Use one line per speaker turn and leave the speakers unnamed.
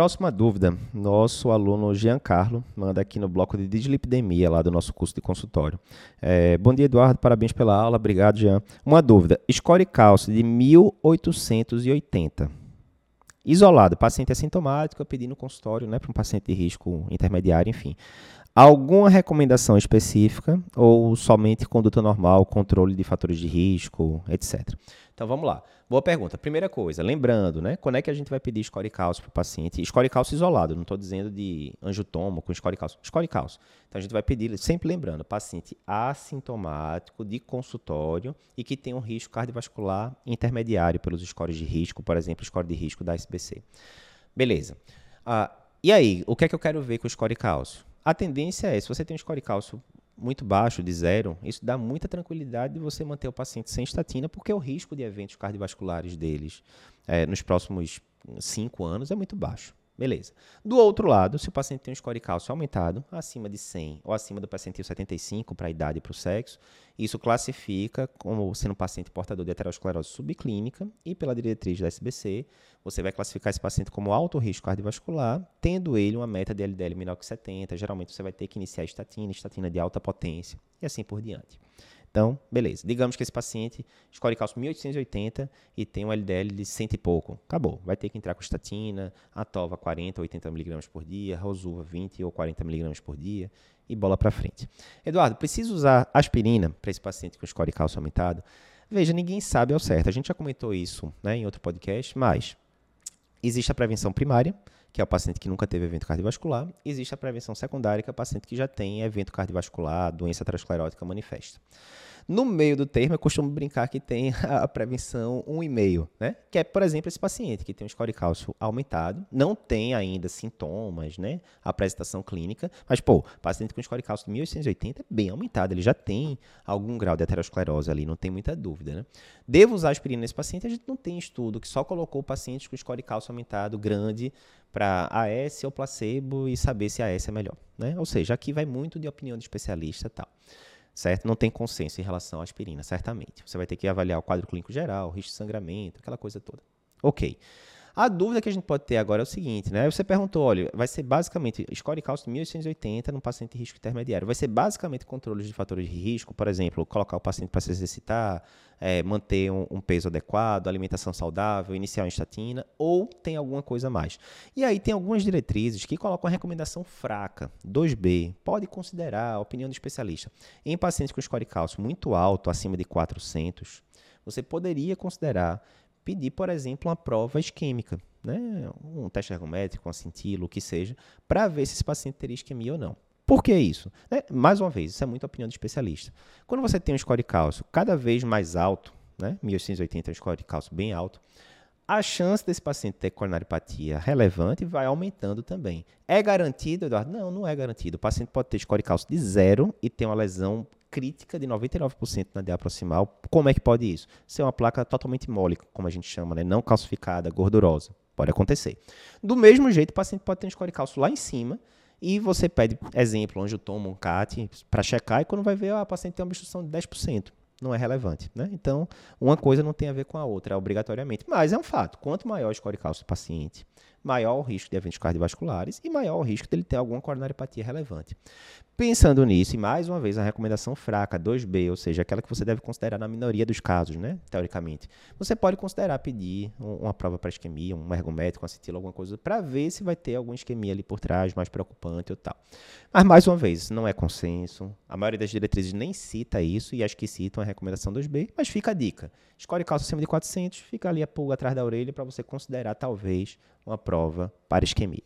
Próxima dúvida, nosso aluno Giancarlo manda aqui no bloco de dislipidemia lá do nosso curso de consultório. É, bom dia, Eduardo, parabéns pela aula, obrigado, Jean. Uma dúvida, score cálcio de 1880. Isolado, paciente assintomático, eu pedi no consultório né, para um paciente de risco intermediário, enfim. Alguma recomendação específica ou somente conduta normal, controle de fatores de risco, etc. Então vamos lá. Boa pergunta. Primeira coisa, lembrando, né? Quando é que a gente vai pedir score cálcio para o paciente? Score cálcio isolado, não estou dizendo de angiotomo com score cálcio. Score cálcio. Então a gente vai pedir, sempre lembrando, paciente assintomático de consultório e que tem um risco cardiovascular intermediário pelos scores de risco, por exemplo, score de risco da SBC. Beleza. Ah, e aí, o que é que eu quero ver com o score cálcio? A tendência é, se você tem um score cálcio muito baixo, de zero, isso dá muita tranquilidade de você manter o paciente sem estatina, porque o risco de eventos cardiovasculares deles é, nos próximos cinco anos é muito baixo. Beleza. Do outro lado, se o paciente tem um score cálcio aumentado, acima de 100 ou acima do percentil 75 para a idade e para o sexo, isso classifica como sendo um paciente portador de aterosclerose subclínica e pela diretriz da SBC, você vai classificar esse paciente como alto risco cardiovascular, tendo ele uma meta de LDL menor que 70. Geralmente você vai ter que iniciar estatina, estatina de alta potência e assim por diante. Então, beleza. Digamos que esse paciente escolhe cálcio 1880 e tem um LDL de 100 e pouco. Acabou. Vai ter que entrar com estatina, atova 40 ou 80 mg por dia, rosuva 20 ou 40 mg por dia e bola para frente. Eduardo, preciso usar aspirina para esse paciente com score cálcio aumentado? Veja, ninguém sabe ao certo. A gente já comentou isso né, em outro podcast, mas existe a prevenção primária, que é o paciente que nunca teve evento cardiovascular. Existe a prevenção secundária, que é o paciente que já tem evento cardiovascular, doença aterosclerótica manifesta. No meio do termo, eu costumo brincar que tem a prevenção 1,5, né? Que é, por exemplo, esse paciente que tem um score cálcio aumentado, não tem ainda sintomas, né? Apresentação clínica, mas, pô, paciente com score cálcio de 1880 é bem aumentado, ele já tem algum grau de aterosclerose ali, não tem muita dúvida, né? Devo usar aspirina nesse paciente? A gente não tem estudo que só colocou pacientes com score cálcio aumentado grande para AS ou placebo e saber se AS é melhor, né? Ou seja, aqui vai muito de opinião de especialista e tal certo? Não tem consenso em relação à aspirina, certamente. Você vai ter que avaliar o quadro clínico geral, risco de sangramento, aquela coisa toda. Ok. A dúvida que a gente pode ter agora é o seguinte, né? Você perguntou, olha, vai ser basicamente score cálcio 1880 num paciente de risco intermediário. Vai ser basicamente controles de fatores de risco, por exemplo, colocar o paciente para se exercitar, é, manter um, um, peso adequado, alimentação saudável, iniciar uma estatina, ou tem alguma coisa a mais. E aí tem algumas diretrizes que colocam a recomendação fraca, 2B, pode considerar a opinião do especialista. Em pacientes com score cálcio muito alto, acima de 400, você poderia considerar pedir, por exemplo, uma prova isquêmica, né? um teste ergométrico, um cintila, o que seja, para ver se esse paciente teria isquemia ou não. Por que isso? É, mais uma vez, isso é muita opinião de especialista. Quando você tem um score de cálcio cada vez mais alto, né? 1880 é um score de cálcio bem alto, a chance desse paciente ter coronariopatia relevante vai aumentando também. É garantido, Eduardo? Não, não é garantido. O paciente pode ter score de cálcio de zero e ter uma lesão crítica de 99% na DA proximal. Como é que pode isso? Ser uma placa totalmente mole, como a gente chama, né? não calcificada, gordurosa. Pode acontecer. Do mesmo jeito, o paciente pode ter um cálcio lá em cima e você pede, exemplo, onde eu tomo um CAT para checar e quando vai ver, ah, a paciente tem uma obstrução de 10% não é relevante. Né? Então, uma coisa não tem a ver com a outra, obrigatoriamente. Mas é um fato. Quanto maior o score cálcio do paciente, maior o risco de eventos cardiovasculares e maior o risco dele ter alguma coronariopatia relevante. Pensando nisso, e mais uma vez a recomendação fraca, 2B, ou seja, aquela que você deve considerar na minoria dos casos, né, teoricamente, você pode considerar pedir uma prova para isquemia, um ergométrico, um acetilo, alguma coisa, para ver se vai ter alguma isquemia ali por trás, mais preocupante ou tal. Mas, mais uma vez, não é consenso, a maioria das diretrizes nem cita isso, e as que citam a recomendação 2B, mas fica a dica. Escolhe calça acima de 400, fica ali a pulga atrás da orelha para você considerar, talvez, uma prova para isquemia.